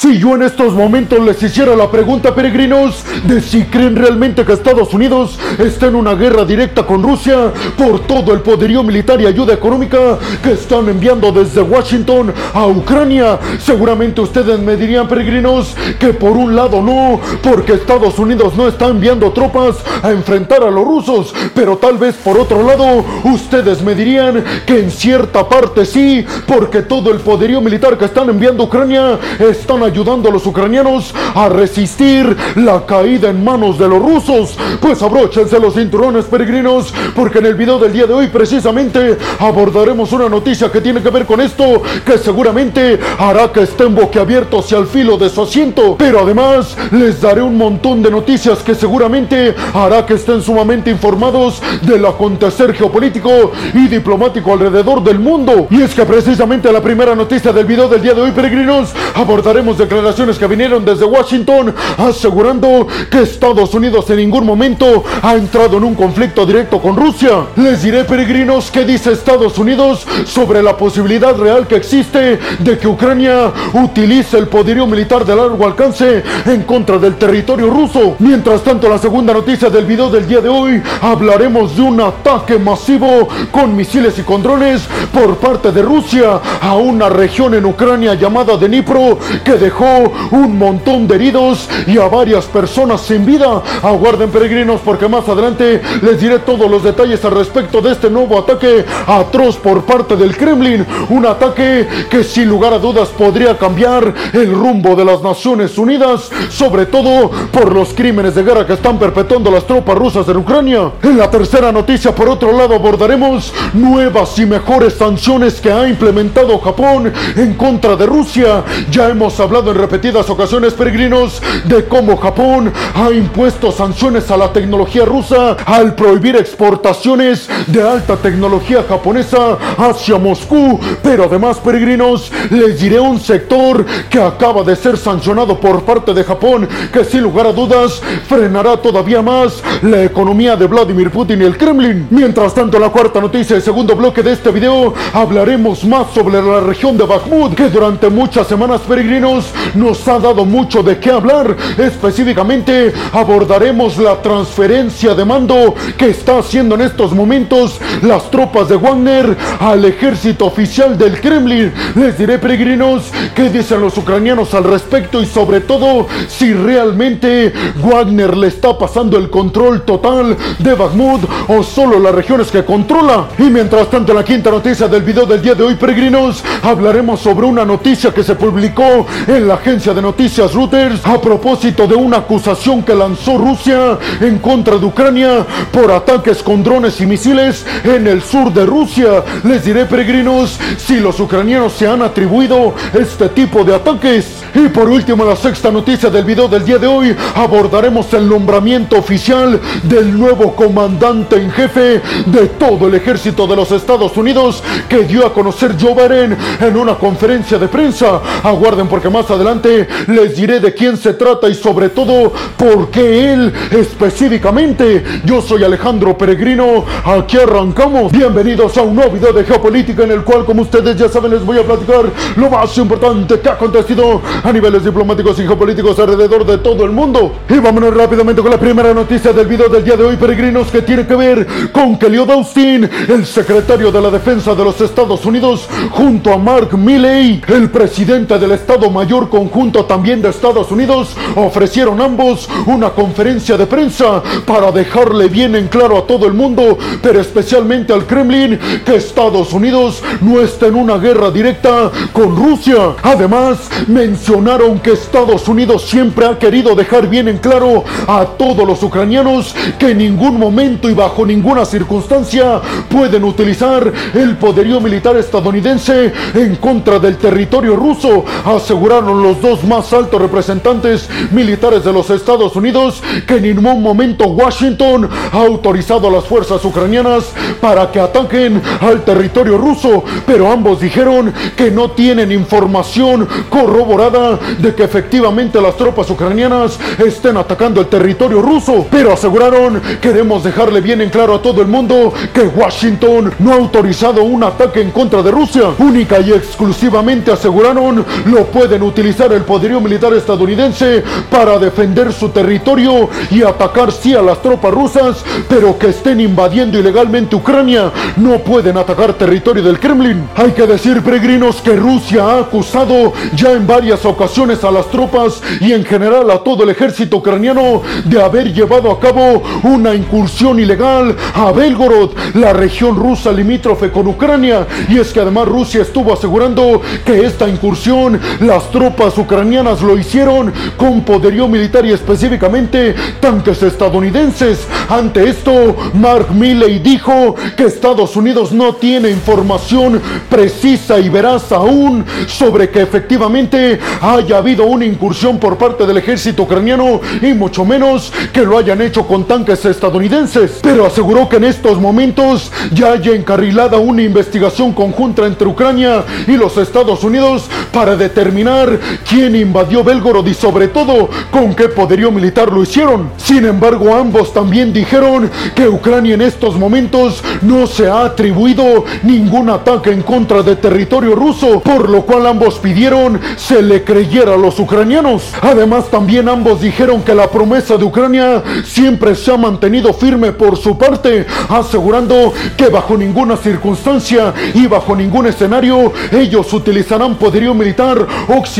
Si yo en estos momentos les hiciera la pregunta, peregrinos, de si creen realmente que Estados Unidos está en una guerra directa con Rusia por todo el poderío militar y ayuda económica que están enviando desde Washington a Ucrania, seguramente ustedes me dirían, peregrinos, que por un lado no, porque Estados Unidos no está enviando tropas a enfrentar a los rusos, pero tal vez por otro lado, ustedes me dirían que en cierta parte sí, porque todo el poderío militar que están enviando a Ucrania están ayudando a los ucranianos a resistir la caída en manos de los rusos. Pues abróchense los cinturones peregrinos, porque en el video del día de hoy precisamente abordaremos una noticia que tiene que ver con esto, que seguramente hará que estén boquiabiertos y al filo de su asiento. Pero además les daré un montón de noticias que seguramente hará que estén sumamente informados del acontecer geopolítico y diplomático alrededor del mundo. Y es que precisamente la primera noticia del video del día de hoy, peregrinos, abordaremos declaraciones que vinieron desde Washington asegurando que Estados Unidos en ningún momento ha entrado en un conflicto directo con Rusia. Les diré, peregrinos, qué dice Estados Unidos sobre la posibilidad real que existe de que Ucrania utilice el poderío militar de largo alcance en contra del territorio ruso. Mientras tanto, la segunda noticia del video del día de hoy hablaremos de un ataque masivo con misiles y con drones por parte de Rusia a una región en Ucrania llamada Dnipro que dejó un montón de heridos y a varias personas sin vida. Aguarden peregrinos porque más adelante les diré todos los detalles al respecto de este nuevo ataque atroz por parte del Kremlin. Un ataque que sin lugar a dudas podría cambiar el rumbo de las Naciones Unidas, sobre todo por los crímenes de guerra que están perpetuando las tropas rusas en Ucrania. En la tercera noticia, por otro lado, abordaremos nuevas y mejores sanciones que ha implementado Japón en contra de Rusia. Ya hemos hablado en repetidas ocasiones, peregrinos, de cómo Japón ha impuesto sanciones a la tecnología rusa al prohibir exportaciones de alta tecnología japonesa hacia Moscú. Pero además, peregrinos, les diré un sector que acaba de ser sancionado por parte de Japón, que sin lugar a dudas frenará todavía más la economía de Vladimir Putin y el Kremlin. Mientras tanto, en la cuarta noticia y segundo bloque de este video, hablaremos más sobre la región de Bakhmut, que durante muchas semanas, peregrinos, nos ha dado mucho de qué hablar. Específicamente abordaremos la transferencia de mando que está haciendo en estos momentos las tropas de Wagner al ejército oficial del Kremlin. Les diré, peregrinos, qué dicen los ucranianos al respecto y sobre todo si realmente Wagner le está pasando el control total de Bakhmut o solo las regiones que controla. Y mientras tanto, la quinta noticia del video del día de hoy, peregrinos, hablaremos sobre una noticia que se publicó en la agencia de noticias Reuters a propósito de una acusación que lanzó Rusia en contra de Ucrania por ataques con drones y misiles en el sur de Rusia. Les diré, peregrinos, si los ucranianos se han atribuido este tipo de ataques. Y por último, la sexta noticia del video del día de hoy, abordaremos el nombramiento oficial del nuevo comandante en jefe de todo el ejército de los Estados Unidos que dio a conocer Joe Biden en una conferencia de prensa. Aguarden porque más adelante les diré de quién se trata y sobre todo por qué él específicamente. Yo soy Alejandro Peregrino, aquí arrancamos. Bienvenidos a un nuevo video de geopolítica en el cual, como ustedes ya saben, les voy a platicar lo más importante que ha acontecido a niveles diplomáticos y geopolíticos alrededor de todo el mundo. Y vámonos rápidamente con la primera noticia del video del día de hoy, peregrinos, que tiene que ver con que Lloyd Austin, el secretario de la Defensa de los Estados Unidos, junto a Mark Milley, el presidente del Estado Mayor Conjunto también de Estados Unidos, ofrecieron ambos una conferencia de prensa para dejarle bien en claro a todo el mundo, pero especialmente al Kremlin, que Estados Unidos no está en una guerra directa con Rusia. Además, mencionaron que Estados Unidos siempre ha querido dejar bien en claro a todos los ucranianos que en ningún momento y bajo ninguna circunstancia pueden utilizar el poderío militar estadounidense en contra del territorio ruso, aseguraron los dos más altos representantes militares de los Estados Unidos que en ningún momento Washington ha autorizado a las fuerzas ucranianas para que ataquen al territorio ruso, pero ambos dijeron que no tienen información corroborada de que efectivamente las tropas ucranianas estén atacando el territorio ruso, pero aseguraron, queremos dejarle bien en claro a todo el mundo que Washington no ha autorizado un ataque en contra de Rusia, única y exclusivamente aseguraron lo pueden utilizar el poderío militar estadounidense para defender su territorio y atacar sí a las tropas rusas, pero que estén invadiendo ilegalmente Ucrania, no pueden atacar territorio del Kremlin. Hay que decir, peregrinos, que Rusia ha acusado ya en varias ocasiones a las tropas y en general a todo el ejército ucraniano de haber llevado a cabo una incursión ilegal a Belgorod, la región rusa limítrofe con Ucrania. Y es que además Rusia estuvo asegurando que esta incursión las tropas ucranianas lo hicieron con poderío militar y específicamente tanques estadounidenses. Ante esto, Mark Milley dijo que Estados Unidos no tiene información precisa y veraz aún sobre que efectivamente haya habido una incursión por parte del ejército ucraniano y mucho menos que lo hayan hecho con tanques estadounidenses. Pero aseguró que en estos momentos ya haya encarrilada una investigación conjunta entre Ucrania y los Estados Unidos para determinar quién invadió Belgorod y sobre todo con qué poderío militar lo hicieron. Sin embargo, ambos también dijeron que Ucrania en estos momentos no se ha atribuido ningún ataque en contra de territorio ruso, por lo cual ambos pidieron se le creyera a los ucranianos. Además, también ambos dijeron que la promesa de Ucrania siempre se ha mantenido firme por su parte, asegurando que bajo ninguna circunstancia y bajo ningún escenario ellos utilizarán poderío militar occidental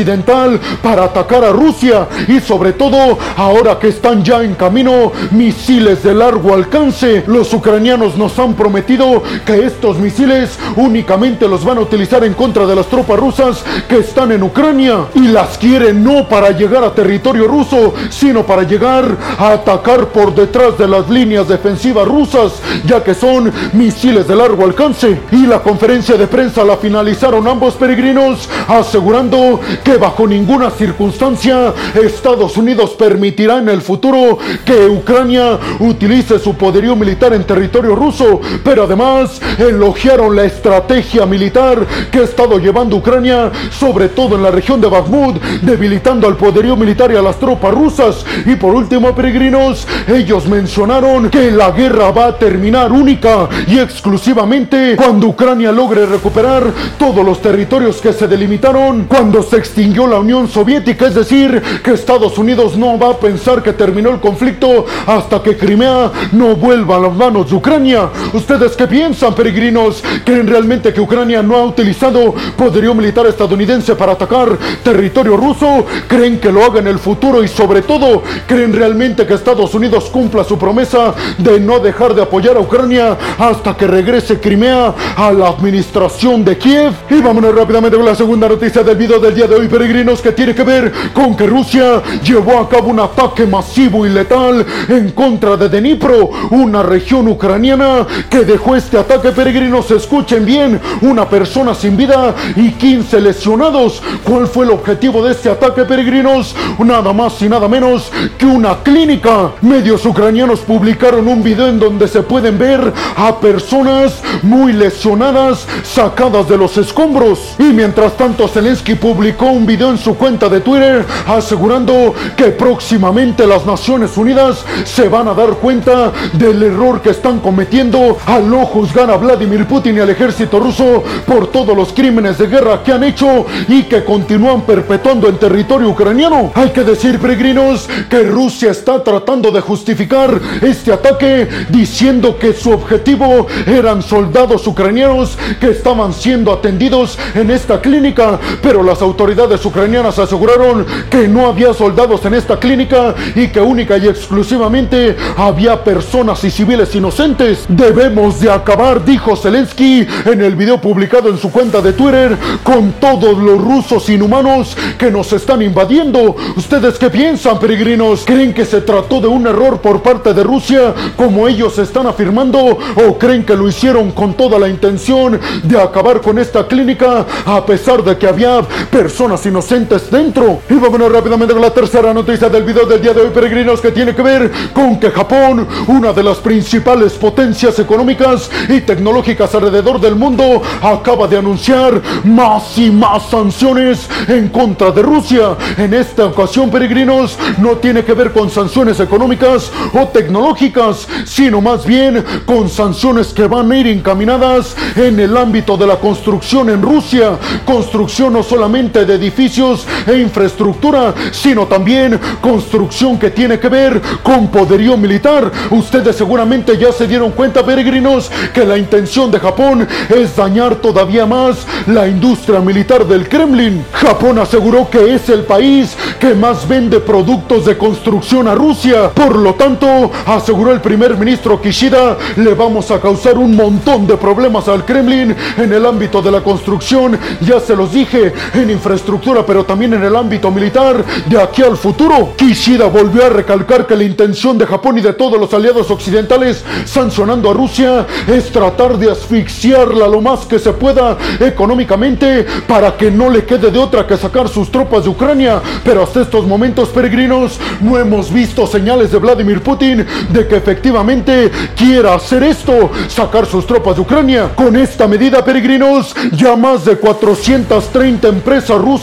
para atacar a Rusia y sobre todo ahora que están ya en camino misiles de largo alcance. Los ucranianos nos han prometido que estos misiles únicamente los van a utilizar en contra de las tropas rusas que están en Ucrania y las quieren no para llegar a territorio ruso, sino para llegar a atacar por detrás de las líneas defensivas rusas, ya que son misiles de largo alcance. Y la conferencia de prensa la finalizaron ambos peregrinos asegurando que bajo ninguna circunstancia Estados Unidos permitirá en el futuro que Ucrania utilice su poderío militar en territorio ruso, pero además elogiaron la estrategia militar que ha estado llevando Ucrania, sobre todo en la región de Bakhmut, debilitando al poderío militar y a las tropas rusas. Y por último, peregrinos, ellos mencionaron que la guerra va a terminar única y exclusivamente cuando Ucrania logre recuperar todos los territorios que se delimitaron cuando se extinguió la Unión Soviética, es decir, que Estados Unidos no va a pensar que terminó el conflicto hasta que Crimea no vuelva a las manos de Ucrania. ¿Ustedes qué piensan, peregrinos? ¿Creen realmente que Ucrania no ha utilizado poderío militar estadounidense para atacar territorio ruso? ¿Creen que lo haga en el futuro y sobre todo, creen realmente que Estados Unidos cumpla su promesa de no dejar de apoyar a Ucrania hasta que regrese Crimea a la administración de Kiev? Y vámonos rápidamente con la segunda noticia del video del día de hoy, peregrinos, que tiene que ver con que Rusia llevó a cabo un ataque masivo y letal en contra de Dnipro, una región ucraniana que dejó este ataque, peregrinos, escuchen bien, una persona sin vida y 15 lesionados. ¿Cuál fue el objetivo de este ataque, peregrinos? Nada más y nada menos que una clínica. Medios ucranianos publicaron un video en donde se pueden ver a personas muy lesionadas sacadas de los escombros. Y mientras tanto, Zelensky publicó un video en su cuenta de Twitter asegurando que próximamente las Naciones Unidas se van a dar cuenta del error que están cometiendo al no juzgar a Vladimir Putin y al ejército ruso por todos los crímenes de guerra que han hecho y que continúan perpetuando en territorio ucraniano. Hay que decir, peregrinos, que Rusia está tratando de justificar este ataque diciendo que su objetivo eran soldados ucranianos que estaban siendo atendidos en esta clínica, pero las autoridades ucranianas aseguraron que no había soldados en esta clínica y que única y exclusivamente había personas y civiles inocentes. Debemos de acabar, dijo Zelensky en el video publicado en su cuenta de Twitter, con todos los rusos inhumanos que nos están invadiendo. ¿Ustedes qué piensan, peregrinos? ¿Creen que se trató de un error por parte de Rusia, como ellos están afirmando, o creen que lo hicieron con toda la intención de acabar con esta clínica, a pesar de que había personas inocentes dentro? Y vámonos rápidamente con la tercera noticia del video del día de hoy, peregrinos, que tiene que ver con que Japón, una de las principales potencias económicas y tecnológicas alrededor del mundo, acaba de anunciar más y más sanciones en contra de Rusia. En esta ocasión, peregrinos, no tiene que ver con sanciones económicas o tecnológicas, sino más bien con sanciones que van a ir encaminadas en el ámbito de la construcción en Rusia. Construcción no solamente de edificios e infraestructura, sino también construcción que tiene que ver con poderío militar. Ustedes seguramente ya se dieron cuenta, peregrinos, que la intención de Japón es dañar todavía más la industria militar del Kremlin. Japón aseguró que es el país que más vende productos de construcción a Rusia. Por lo tanto, aseguró el primer ministro Kishida, le vamos a causar un montón de problemas al Kremlin en el ámbito de la construcción, ya se los dije, en infraestructura, pero también en el ámbito militar de aquí al futuro. Kishida volvió a recalcar que la intención de Japón y de todos los aliados occidentales sancionando a Rusia es tratar de asfixiarla lo más que se pueda económicamente para que no le quede de otra que sacar sus tropas de Ucrania. Pero hasta estos momentos, peregrinos, no hemos visto señales de Vladimir Putin de que efectivamente quiera hacer esto, sacar sus tropas de Ucrania. Con esta medida, peregrinos, ya más de 430 empresas rusas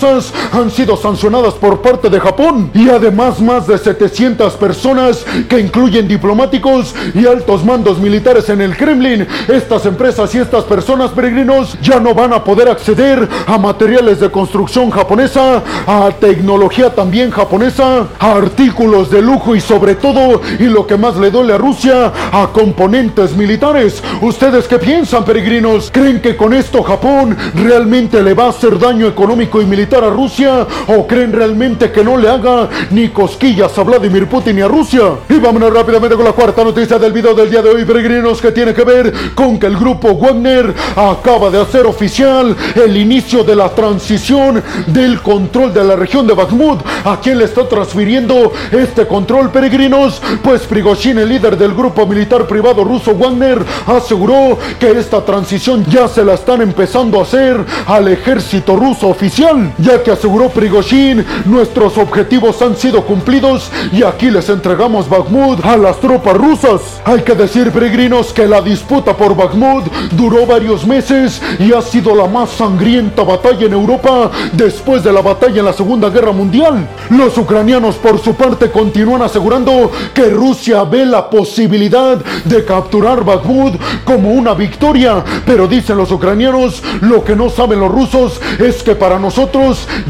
han sido sancionadas por parte de Japón y además más de 700 personas que incluyen diplomáticos y altos mandos militares en el Kremlin. Estas empresas y estas personas, peregrinos, ya no van a poder acceder a materiales de construcción japonesa, a tecnología también japonesa, a artículos de lujo y sobre todo, y lo que más le duele a Rusia, a componentes militares. ¿Ustedes qué piensan, peregrinos? ¿Creen que con esto Japón realmente le va a hacer daño económico y militar a Rusia? ¿O creen realmente que no le haga ni cosquillas a Vladimir Putin ni a Rusia? Y vámonos rápidamente con la cuarta noticia del video del día de hoy, peregrinos, que tiene que ver con que el grupo Wagner acaba de hacer oficial el inicio de la transición del control de la región de Bakhmut. ¿A quién le está transfiriendo este control, peregrinos? Pues Prigozhin, el líder del grupo militar privado ruso Wagner, aseguró que esta transición ya se la están empezando a hacer al ejército ruso oficial, ya que aseguró Prigozhin, nuestros objetivos han sido cumplidos y aquí les entregamos Bakhmut a las tropas rusas. Hay que decir, peregrinos, que la disputa por Bakhmut duró varios meses y ha sido la más sangrienta batalla en Europa después de la batalla en la Segunda Guerra Mundial. Los ucranianos, por su parte, continúan asegurando que Rusia ve la posibilidad de capturar Bakhmut como una victoria, pero dicen los ucranianos, lo que no saben los rusos es que para nosotros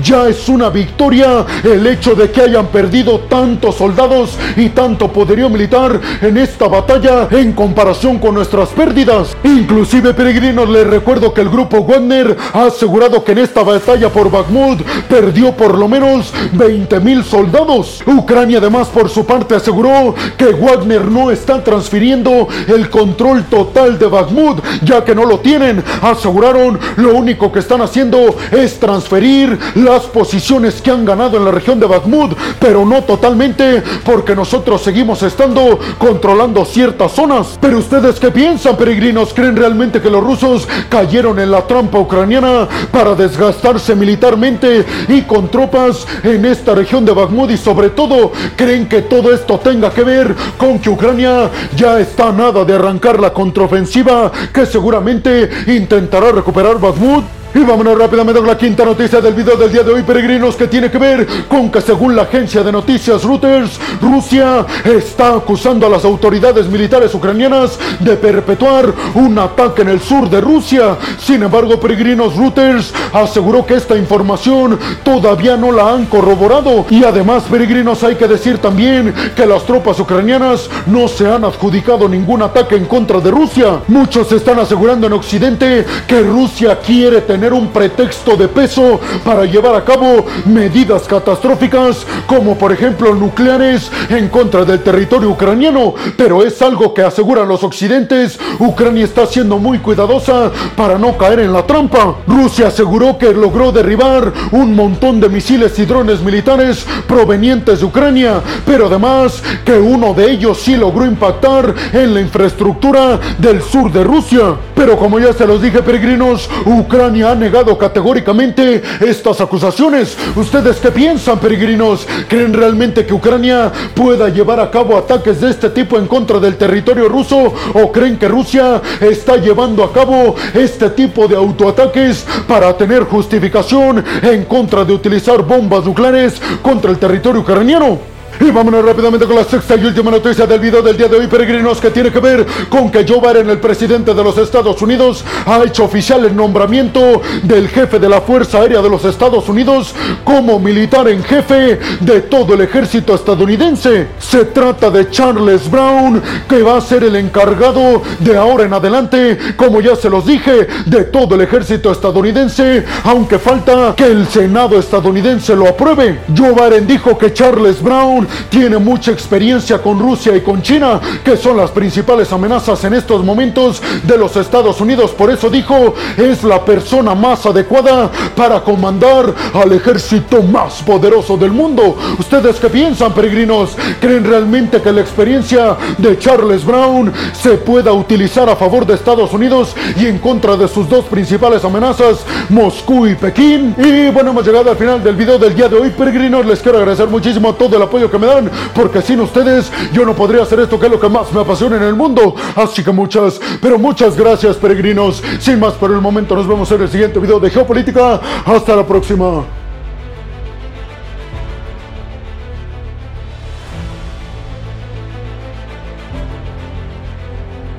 ya es una victoria el hecho de que hayan perdido tantos soldados y tanto poderío militar en esta batalla en comparación con nuestras pérdidas. Inclusive, peregrinos, les recuerdo que el grupo Wagner ha asegurado que en esta batalla por Bakhmut perdió por lo menos 20 mil soldados. Ucrania además por su parte aseguró que Wagner no está transfiriendo el control total de Bakhmut, ya que no lo tienen. Aseguraron lo único que están haciendo es transferir las posiciones que han ganado en la región de Bakhmut, pero no totalmente porque nosotros seguimos estando controlando ciertas zonas. Pero ustedes qué piensan, peregrinos? ¿Creen realmente que los rusos cayeron en la trampa ucraniana para desgastarse militarmente y con tropas en esta región de Bakhmut y sobre todo creen que todo esto tenga que ver con que Ucrania ya está nada de arrancar la contraofensiva que seguramente intentará recuperar Bakhmut? Y vámonos rápidamente con la quinta noticia del video del día de hoy, peregrinos, que tiene que ver con que según la agencia de noticias Reuters, Rusia está acusando a las autoridades militares ucranianas de perpetuar un ataque en el sur de Rusia. Sin embargo, peregrinos, Reuters aseguró que esta información todavía no la han corroborado. Y además, peregrinos, hay que decir también que las tropas ucranianas no se han adjudicado ningún ataque en contra de Rusia. Muchos están asegurando en Occidente que Rusia quiere tener un pretexto de peso para llevar a cabo medidas catastróficas como por ejemplo nucleares en contra del territorio ucraniano, pero es algo que aseguran los occidentes, Ucrania está siendo muy cuidadosa para no caer en la trampa. Rusia aseguró que logró derribar un montón de misiles y drones militares provenientes de Ucrania, pero además que uno de ellos sí logró impactar en la infraestructura del sur de Rusia. Pero como ya se los dije peregrinos, Ucrania ha negado categóricamente estas acusaciones. ¿Ustedes qué piensan, peregrinos? ¿Creen realmente que Ucrania pueda llevar a cabo ataques de este tipo en contra del territorio ruso? ¿O creen que Rusia está llevando a cabo este tipo de autoataques para tener justificación en contra de utilizar bombas nucleares contra el territorio ucraniano? Y vámonos rápidamente con la sexta y última noticia del video del día de hoy, peregrinos, que tiene que ver con que Joe Biden, el presidente de los Estados Unidos, ha hecho oficial el nombramiento del jefe de la Fuerza Aérea de los Estados Unidos como militar en jefe de todo el ejército estadounidense. Se trata de Charles Brown, que va a ser el encargado de ahora en adelante, como ya se los dije, de todo el ejército estadounidense, aunque falta que el Senado estadounidense lo apruebe. Joe Biden dijo que Charles Brown tiene mucha experiencia con Rusia y con China, que son las principales amenazas en estos momentos de los Estados Unidos. Por eso dijo, es la persona más adecuada para comandar al ejército más poderoso del mundo. ¿Ustedes qué piensan, peregrinos? ¿Creen realmente que la experiencia de Charles Brown se pueda utilizar a favor de Estados Unidos y en contra de sus dos principales amenazas, Moscú y Pekín? Y bueno, hemos llegado al final del video del día de hoy, peregrinos. Les quiero agradecer muchísimo todo el que me dan, porque sin ustedes yo no podría hacer esto que es lo que más me apasiona en el mundo. Así que muchas, pero muchas gracias peregrinos. Sin más por el momento, nos vemos en el siguiente video de Geopolítica. Hasta la próxima.